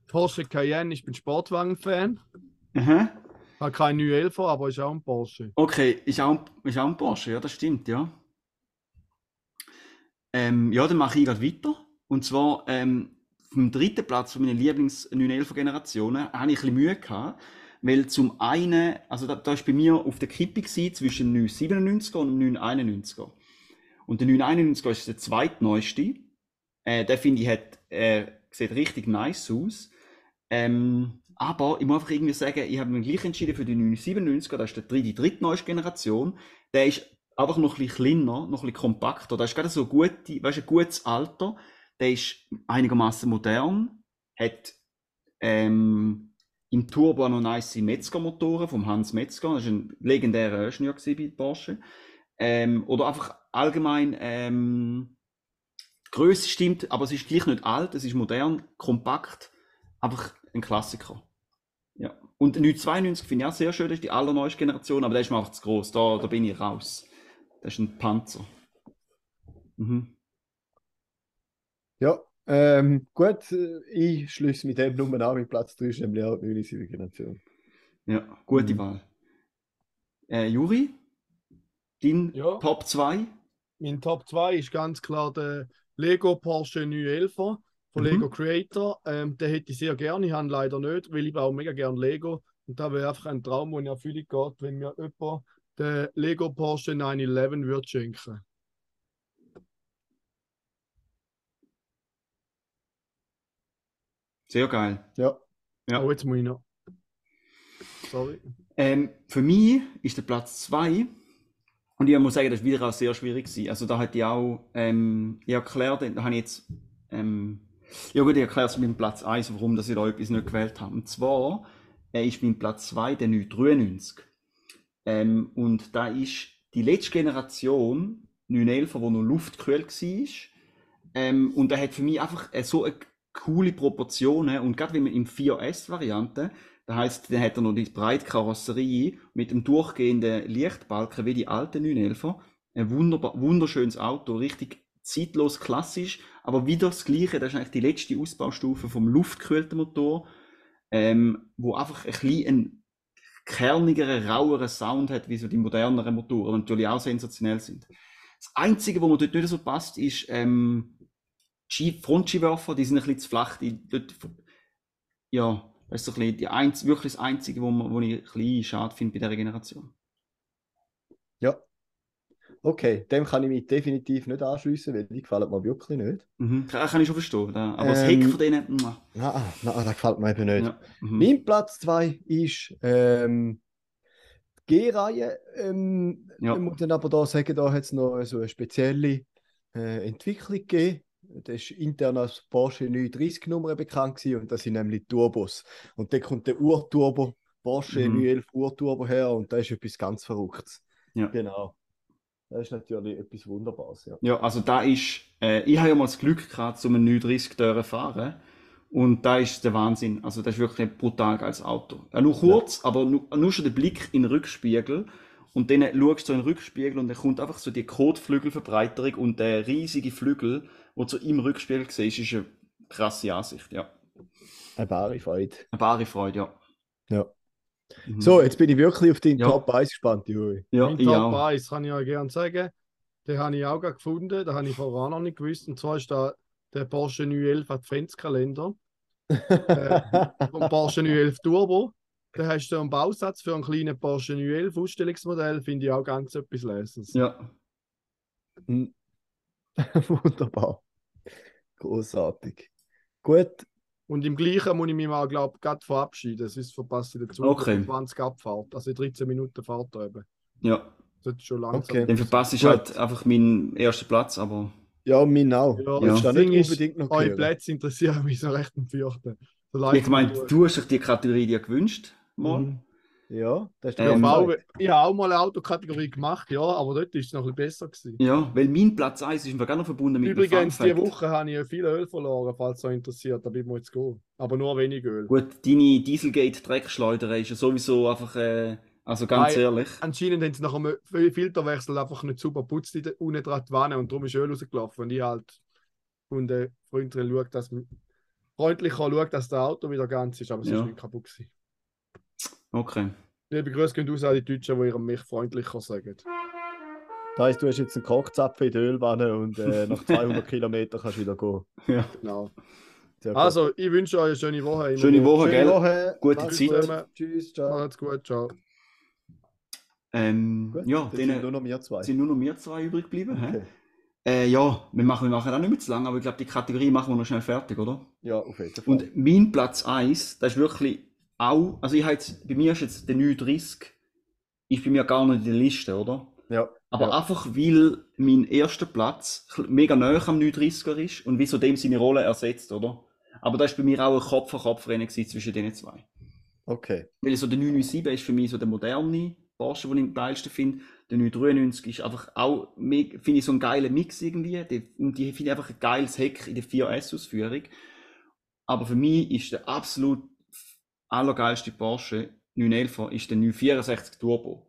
Porsche Cayenne, ich bin Sportwagen-Fan. Aha. Habe keinen 911, aber ist auch ein Porsche. Okay, ist auch, ist auch ein Porsche, ja, das stimmt, ja. Ähm, ja, dann mache ich gerade weiter. Und zwar ähm, vom dritten Platz von meinen Lieblings-911-Generationen habe ich ein bisschen Mühe gehabt, weil zum einen, also da, da ist bei mir auf der Kippe gewesen zwischen dem 997er und dem 991er. Und der 991er ist der zweitneueste. Äh, der finde ich, hat, äh, sieht richtig nice aus. Ähm, aber ich muss einfach irgendwie sagen, ich habe mich gleich entschieden für den 997er, das ist der dritte, die drittneueste Generation. Der ist einfach noch ein bisschen kleiner, noch ein bisschen kompakter. Das ist gerade so gute, weißt, ein gutes Alter. Der ist einigermaßen modern, hat ähm, im Turbo noch nice Metzger-Motoren vom Hans Metzger. Das war ein legendärer Ingenieur bei Porsche. Ähm, oder einfach allgemein, ähm, die Größe stimmt, aber es ist gleich nicht alt, es ist modern, kompakt, einfach ein Klassiker. Ja. Und der 992 finde ich auch sehr schön, das ist die allerneueste Generation, aber der ist mir einfach zu groß. Da, da bin ich raus. Das ist ein Panzer. Mhm. Ja, ähm, gut, äh, ich schließe mit dem Nummer an. Mit Platz 3 ist nämlich auch die 79 Generation. Ja, gute Mhm. Wahl. Äh, Juri, dein Ja. Top 2? Mein Top 2 ist ganz klar der Lego Porsche 911 von Mhm. Lego Creator. Ähm, den hätte ich sehr gerne, ich habe ihn leider nicht, weil ich baue mega gerne Lego. Und da wäre einfach ein Traum, der in Erfüllung geht, wenn mir jemand den Lego Porsche 911 würde schenken. Sehr geil. Ja, Ja. Oh, jetzt muss ich noch. Sorry. Ähm, für mich ist der Platz 2 Und ich muss sagen, das war wieder auch sehr schwierig. Gewesen. Also da hat ich auch, ähm, ich erklärt, da habe ich jetzt, ähm, ja gut, ich erkläre es mit dem Platz 1, warum dass ich da etwas nicht gewählt habe. Und zwar äh, ist mein Platz 2 der 993. Ähm, und da ist die letzte Generation 911, wo noch luftkühl war. Ähm, und der hat für mich einfach äh, so eine coole Proportionen. Und gerade wenn man im 4S-Variante, das heisst, dann hat er noch die breite Karosserie mit dem durchgehenden Lichtbalken wie die alten 911. Ein wunderschönes Auto, richtig zeitlos klassisch, aber wieder das Gleiche. Das ist eigentlich die letzte Ausbaustufe vom luftkühlten Motor, ähm, wo einfach ein bisschen kernigeren, raueren Sound hat, wie so die moderneren Motoren, die natürlich auch sensationell sind. Das Einzige, wo mir dort nicht so passt, ist ähm, die Frontskiwerfer, die sind ein bisschen zu flach. Die, dort, ja, das ist so ein bisschen die einz, wirklich das Einzige, wo, man, wo ich ein bisschen schade finde bei dieser Generation. Ja. Okay, dem kann ich mich definitiv nicht anschließen, weil die gefallen mir wirklich nicht. Mhm. Kann, kann ich schon verstehen. Da. Aber das Ähm, Heck von denen. Nein, nein, das gefällt mir eben nicht. ja. mhm. Mein Platz 2 ist ähm, die G-Reihe. Ähm, Ja. Ich muss dann aber da sagen, da hat es noch so eine spezielle äh, Entwicklung gegeben. Das ist intern als Porsche 930 Nummer bekannt gewesen, und das sind nämlich Turbos. Und da kommt der Urturbo, Porsche Mhm. 911 Urturbo her und das ist etwas ganz Verrücktes. Ja. Genau. Das ist natürlich etwas Wunderbares. Ja. Ja, also da ist, äh, ich habe ja mal das Glück gehabt, so einen 930 zu fahren. Und da ist der Wahnsinn. Also das ist wirklich ein brutal geiles Auto. Ja, nur kurz, aber nur, nur schon der Blick in den Rückspiegel. Und dann schaust du in den Rückspiegel und dann kommt einfach so die Kotflügelverbreiterung und der riesige Flügel, wo du im Rückspiegel siehst, ist eine krasse Ansicht, ja. Eine bare Freude. Eine bare Freude, ja. Ja. Mhm. So, jetzt bin ich wirklich auf den Ja. Top 1 gespannt, Juri. ja, Mein ich Top auch. 1 kann ich euch gerne sagen. Den habe ich auch gefunden. Den habe ich vorher auch noch nicht gewusst. Und zwar ist da der Porsche 911 Adventskalender vom Porsche 911 Turbo. Da hast du einen Bausatz für einen kleinen Porsche 911 Ausstellungsmodell. Finde ich auch ganz etwas Lesens. Ja. Hm. Wunderbar. Großartig. Gut, Und im gleichen muss ich mich mal, glaube ich, gerade verabschieden. Sonst verpasse ich dazu Okay. 20 Abfahrt. Also 13 Minuten Fahrt eben. Ja. Das ist schon langsam. Okay. Dann verpasse ich Gut. halt einfach meinen ersten Platz, aber ja, mein auch. Ja, Ja. Das Ding nicht ist, unbedingt noch Eure? Plätze interessieren mich so recht am vierten. So ich meine, du hast dich die Kategorie dir gewünscht, mal. Mhm. Ja, das ist Ähm, der Auch, ich habe auch mal eine Autokategorie gemacht, ja, aber dort ist es noch ein bisschen besser gewesen. Ja, weil mein Platz 1 ist im Fall noch verbunden mit Übrigens, diese. Woche habe ich viel Öl verloren, falls es euch interessiert. Da bin ich jetzt gehen. Aber nur wenig Öl. Gut, deine Dieselgate-Dreckschleuder ist ja sowieso einfach, äh, also ganz Nein. ehrlich. Anscheinend haben sie nach einem Fil- Filterwechsel einfach nicht super putzt unten dran die Wanne und darum ist Öl rausgelaufen. Und ich halt und der Freundin schaut, dass freundlich schaut, dass das Auto wieder ganz ist, aber es Ja. ist nicht kaputt gewesen. Okay. Liebe Grüße gehen aus an die Deutschen, die ihrem mich freundlicher sagen. Das heisst, du hast jetzt einen Kochzapfen in der Ölwanne und äh, nach 200 Kilometern kannst du wieder gehen. Ja. Genau. Gut. Also, ich wünsche euch eine schöne Woche. Immer Schöne gut. Woche, Schöne gell? Woche. Gute Macht's Zeit. gut. Tschüss, ciao. Macht's gut, ciao. Gut, Ähm, ja, dann sind nur denen noch wir zwei. sind nur noch wir zwei übrig geblieben. Okay. Äh, ja, wir machen, wir machen auch nicht mehr zu lang, aber ich glaube, die Kategorie machen wir noch schnell fertig, oder? Ja, auf jeden Fall. Und mein Platz 1, das ist wirklich auch, also ich habe jetzt, bei mir ist jetzt der 930, ist bei mir gar nicht in der Liste, oder? ja. Aber ja. einfach, weil mein erster Platz mega nah am 930er ist und wieso dem seine Rolle ersetzt, oder? Aber da ist bei mir auch ein Kopf-an-Kopf-Rennen gewesen zwischen den zwei. Okay. Weil so der 997 ist für mich so der moderne Porsche, den ich am geilsten finde. Der 993 ist einfach auch, finde ich so einen geilen Mix irgendwie. Die, und die finde ich einfach ein geiles Heck in der 4S-Ausführung. Aber für mich ist der absolut allergeilste Porsche 911 ist der 964 Turbo.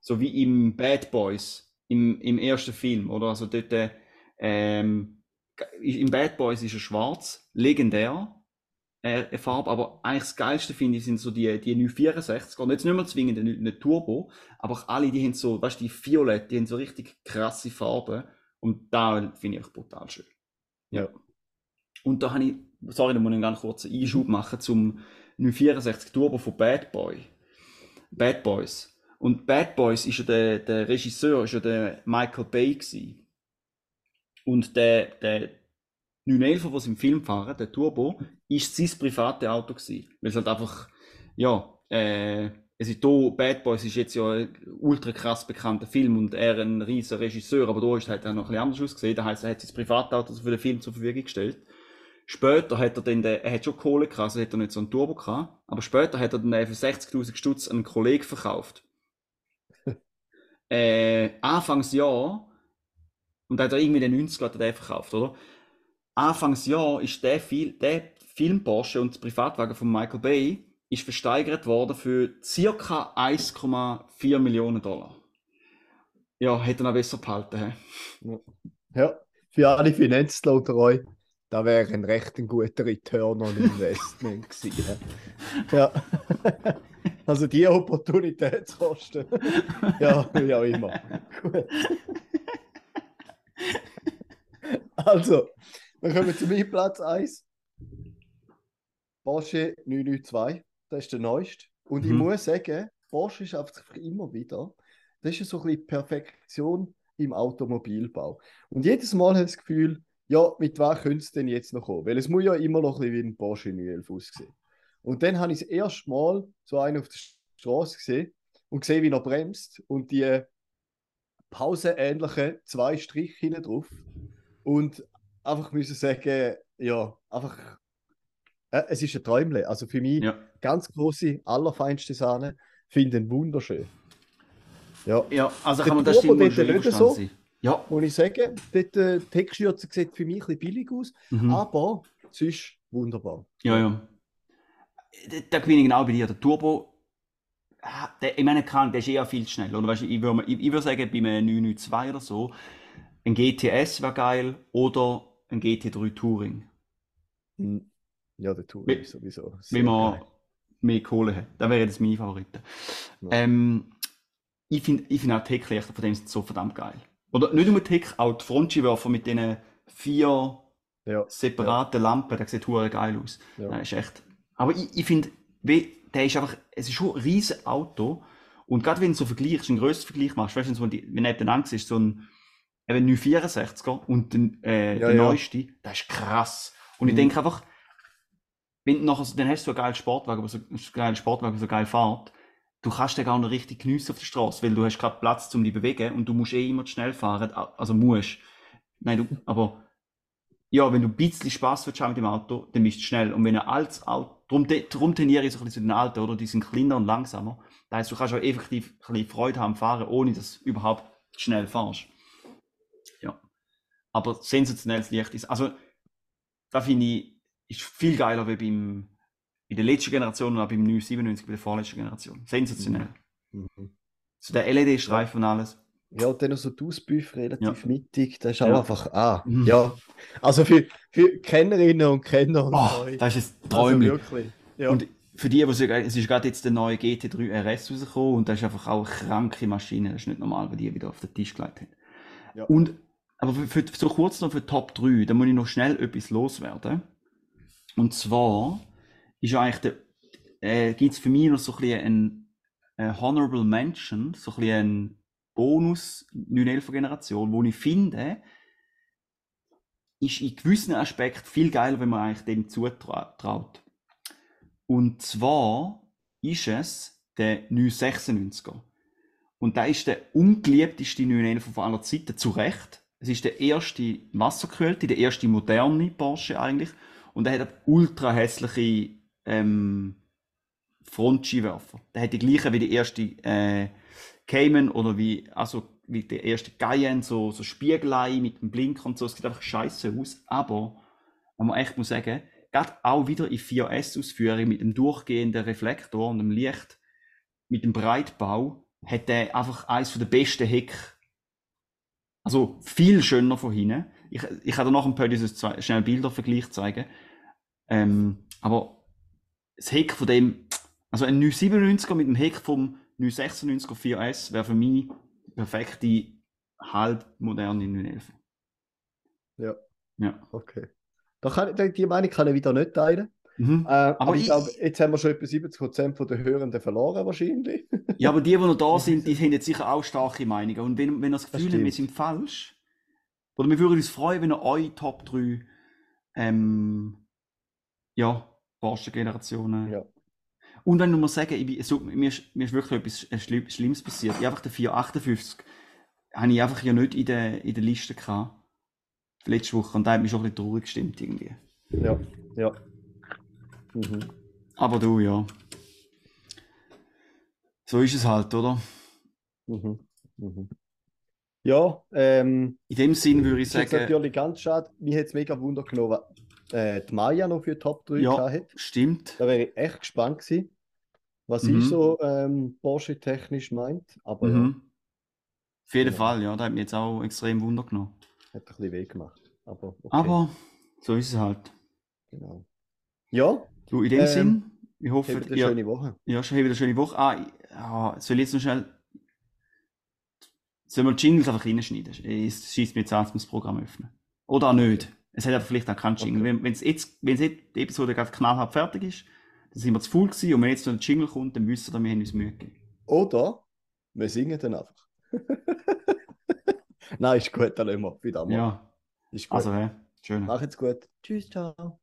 So wie im Bad Boys, im, im ersten Film, oder? Also dort, äh, ähm, im Bad Boys ist er schwarz, legendär, äh, eine Farbe, aber eigentlich das Geilste finde ich sind so die, die 964 und jetzt nicht mehr zwingend eine, eine Turbo, aber auch alle, die haben so, weißt du, die Violett, die haben so richtig krasse Farben und da finde ich brutal schön. Ja. Und da habe ich, sorry, da muss ich einen ganz kurzen Einschub machen zum 964 Turbo von Bad Boy. Bad Boys. Und Bad Boys ist ja der, der Regisseur, ist ja der Michael Bay gewesen. Und der, der 911, was im Film fahren, der Turbo, ist sein privates Auto. Weil es halt einfach, ja, äh, es ist hier, Bad Boys ist jetzt ja ein ultra krass bekannter Film und er ein riesiger Regisseur, aber da ist halt auch noch ein bisschen anders ausgesehen. Das heisst, er hat sein Privatauto für den Film zur Verfügung gestellt. Später hat er dann, den, er hat schon Kohle gehabt, also hat er nicht so einen Turbo gehabt, aber später hat er dann für 60.000 Stutz einen Kollegen verkauft. äh, Anfangsjahr, und da hat er irgendwie den 90 hat er den verkauft, oder? Anfangsjahr ist der, Fil der Film Porsche und der Privatwagen von Michael Bay ist versteigert worden für ca. 1,4 Millionen Dollar. Ja, hätte er noch besser behalten. Ja, für alle Finanzler unter euch, da wäre ein recht ein guter Return on Investment gewesen. Ja. Also die Opportunitätskosten. Ja, auch immer. Gut. Also, wir kommen zu meinem Platz 1. Porsche 992, das ist der neueste. Und ich Mhm. muss sagen, Porsche schafft sich immer wieder. Das ist so ein bisschen Perfektion im Automobilbau. Und jedes Mal habe ich das Gefühl, ja, mit was könnte es denn jetzt noch kommen? Weil es muss ja immer noch ein bisschen wie ein Porsche 911 aussehen. Und dann habe ich das erste Mal so einen auf der Straße gesehen und gesehen, wie er bremst und die pausenähnlichen zwei Striche hinten drauf. Und einfach müssen sagen, ja, einfach, äh, es ist ein Träumle. Also für mich Ja. ganz große, allerfeinste Sahne, finde ihn wunderschön. Ja, Ja, also Der kann man das schon nicht so. sein. Ja. muss ich sagen, dort, äh, die sieht für mich ein bisschen billig aus, Mhm. aber es ist wunderbar. Ja, ja. Da, bin ich genau bei dir. Der Turbo, ah, der, ich meine, kann, der ist eher viel zu schnell. Oder? Weißt, ich würde ich, ich würd sagen, bei einem 992 oder so, ein GTS wäre geil oder ein GT3 Touring. Hm. Ja, der Tour Wenn- ist sowieso. sehr Wenn man geil. mehr Kohle hat. Das wäre jetzt meine Favorite. Ja. Ähm, ich finde ich find auch die Hecklichter von dem sind so verdammt geil. Oder nicht nur Heck, auch die Frontscheinwerfer mit diesen vier Ja, separaten Lampen, das sieht hure geil aus. Ja. Das ist echt. Aber ich, ich finde, der ist einfach, es ist schon ein riesen Auto. Und gerade wenn du so vergleichst, einen grössten Vergleich machst, weißt du, wenn wenn nebeneinander ist, so ein eben 964er und den, äh, Ja, der ja. neueste, das ist krass. Und ich Mhm. denke einfach, wenn du nachher, dann hast du so einen geilen Sportwagen, aber so einen geilen Sportwagen, der so geil fährt, du kannst den gar nicht richtig geniessen auf der Straße, weil du hast gerade Platz zum dich bewegen und du musst eh immer zu schnell fahren, also musst. Nein, du, aber ja, wenn du ein bisschen Spaß willst mit dem Auto, dann bist du schnell. Und wenn ein altes Auto, darum, darum trainiere ich so ein bisschen zu den Alten, oder? Die sind kleiner und langsamer. Das heisst, du kannst auch effektiv ein bisschen Freude haben Fahren, ohne dass du überhaupt schnell fährst. Ja. Aber sensationelles Licht ist, also, da finde ich, ist viel geiler wie beim, in der letzten Generation und auch beim 997, bei der vorletzten Generation. Sensationell. Mhm. So der LED-Streifen und alles. Ja, und dann noch so die Auspuff relativ mittig, das ist auch Ja. einfach, ah, Mhm. ja. Also für, für Kennerinnen und Kenner Oh, das ist ein also Träumchen. wirklich. Ja. Und für die, die sogar, es ist gerade jetzt der neue GT3 RS rausgekommen und das ist einfach auch eine kranke Maschine. Das ist nicht normal, weil die wieder auf den Tisch gelegt haben. Ja. Und, aber für, für, so kurz noch für Top 3, da muss ich noch schnell etwas loswerden. Und zwar ist eigentlich der, äh, gibt es für mich noch so ein bisschen ein, ein Honorable Mention, so ein bisschen ein Bonus 911 Generation, wo ich finde, ist in gewissen Aspekten viel geiler, wenn man eigentlich dem zutraut. Und zwar ist es der 996er. Und da ist der ungeliebteste 911 von aller Zeiten, zu Recht. Es ist der erste wassergekühlte, der erste moderne Porsche eigentlich. Und er hat eine ultra hässliche ähm, Frontscheinwerfer. Der hat die gleiche wie die erste äh, Cayman oder wie, also wie der erste Cayenne, so, so Spiegelei mit dem Blinker und so. Es sieht einfach scheiße aus. Aber, wenn man echt muss sagen, gerade auch wieder in 4S-Ausführung mit dem durchgehenden Reflektor und dem Licht, mit dem Breitbau, hat der einfach eins der besten Heck. Also viel schöner von hinten. Ich, ich kann dir noch ein paar dieses zwei, schnell Bildervergleich zeigen. Ähm, aber das Heck von dem, also ein 997er mit dem Heck vom 996er 4S wäre für mich die perfekte halb moderne 911. Ja. Ja. Okay. Da kann, ich- die Meinung kann ich wieder nicht teilen. Mhm. Äh, aber, ich ich- glaube, jetzt haben wir schon etwa 70% von den Hörenden verloren wahrscheinlich. Ja, aber die, die noch da sind, die haben jetzt sicher auch starke Meinungen. Und wenn, wenn ihr das Das Gefühl habt, wir sind falsch, oder wir würden uns freuen, wenn ihr eure Top 3 ähm, ja, Porsche-Generationen. Ja. Und wenn du mal sagen, ich bin, so, mir, ist, mir ist wirklich etwas Schlimm, Schlimmes passiert. Ich einfach den 458 habe ich einfach ja nicht in der, in der Liste gehabt. Letzte Woche. Und da hat mich schon ein bisschen traurig gestimmt irgendwie. Ja, ja. Mhm. Aber du, ja. So ist es halt, oder? Mhm. Mhm. Ja, ähm, In dem Sinn würde ich ist jetzt sagen, natürlich ganz schade. Mir hat es mega Wunder genommen, äh, die Maya noch für Top 3 Ja. hat. stimmt. Da wäre ich echt gespannt gewesen, was Mhm. ich so ähm, Porsche-technisch meint. Aber Mhm. Auf jeden Genau. Fall, ja. Da hat mich jetzt auch extrem Wunder genommen. ja, hat ein bisschen weh gemacht. Aber okay, Aber so ist es halt. genau. Ja, Du, in dem Ähm, Sinn, ich hoffe, habt eine ihr, schöne Woche. ja, schon wieder eine schöne Woche. Ah, ich- ah, soll ich jetzt noch schnell. Sollen wir die Jingles einfach reinschneiden? Es schießt mir jetzt an, das Programm öffnen. Oder auch nicht. Es hat aber vielleicht auch keinen Jingle. Okay. Wenn, es jetzt, wenn jetzt die Episode gerade knallhart fertig ist, dann sind wir zu voll gewesen und wenn jetzt noch ein Jingle kommt, dann wissen wir, wir haben uns Mühe gegeben. Oder wir singen dann einfach. Nein, ist gut, dann immer wieder mal. Ja. Ist gut. Also, hey, schön. Mach jetzt gut. Tschüss, ciao.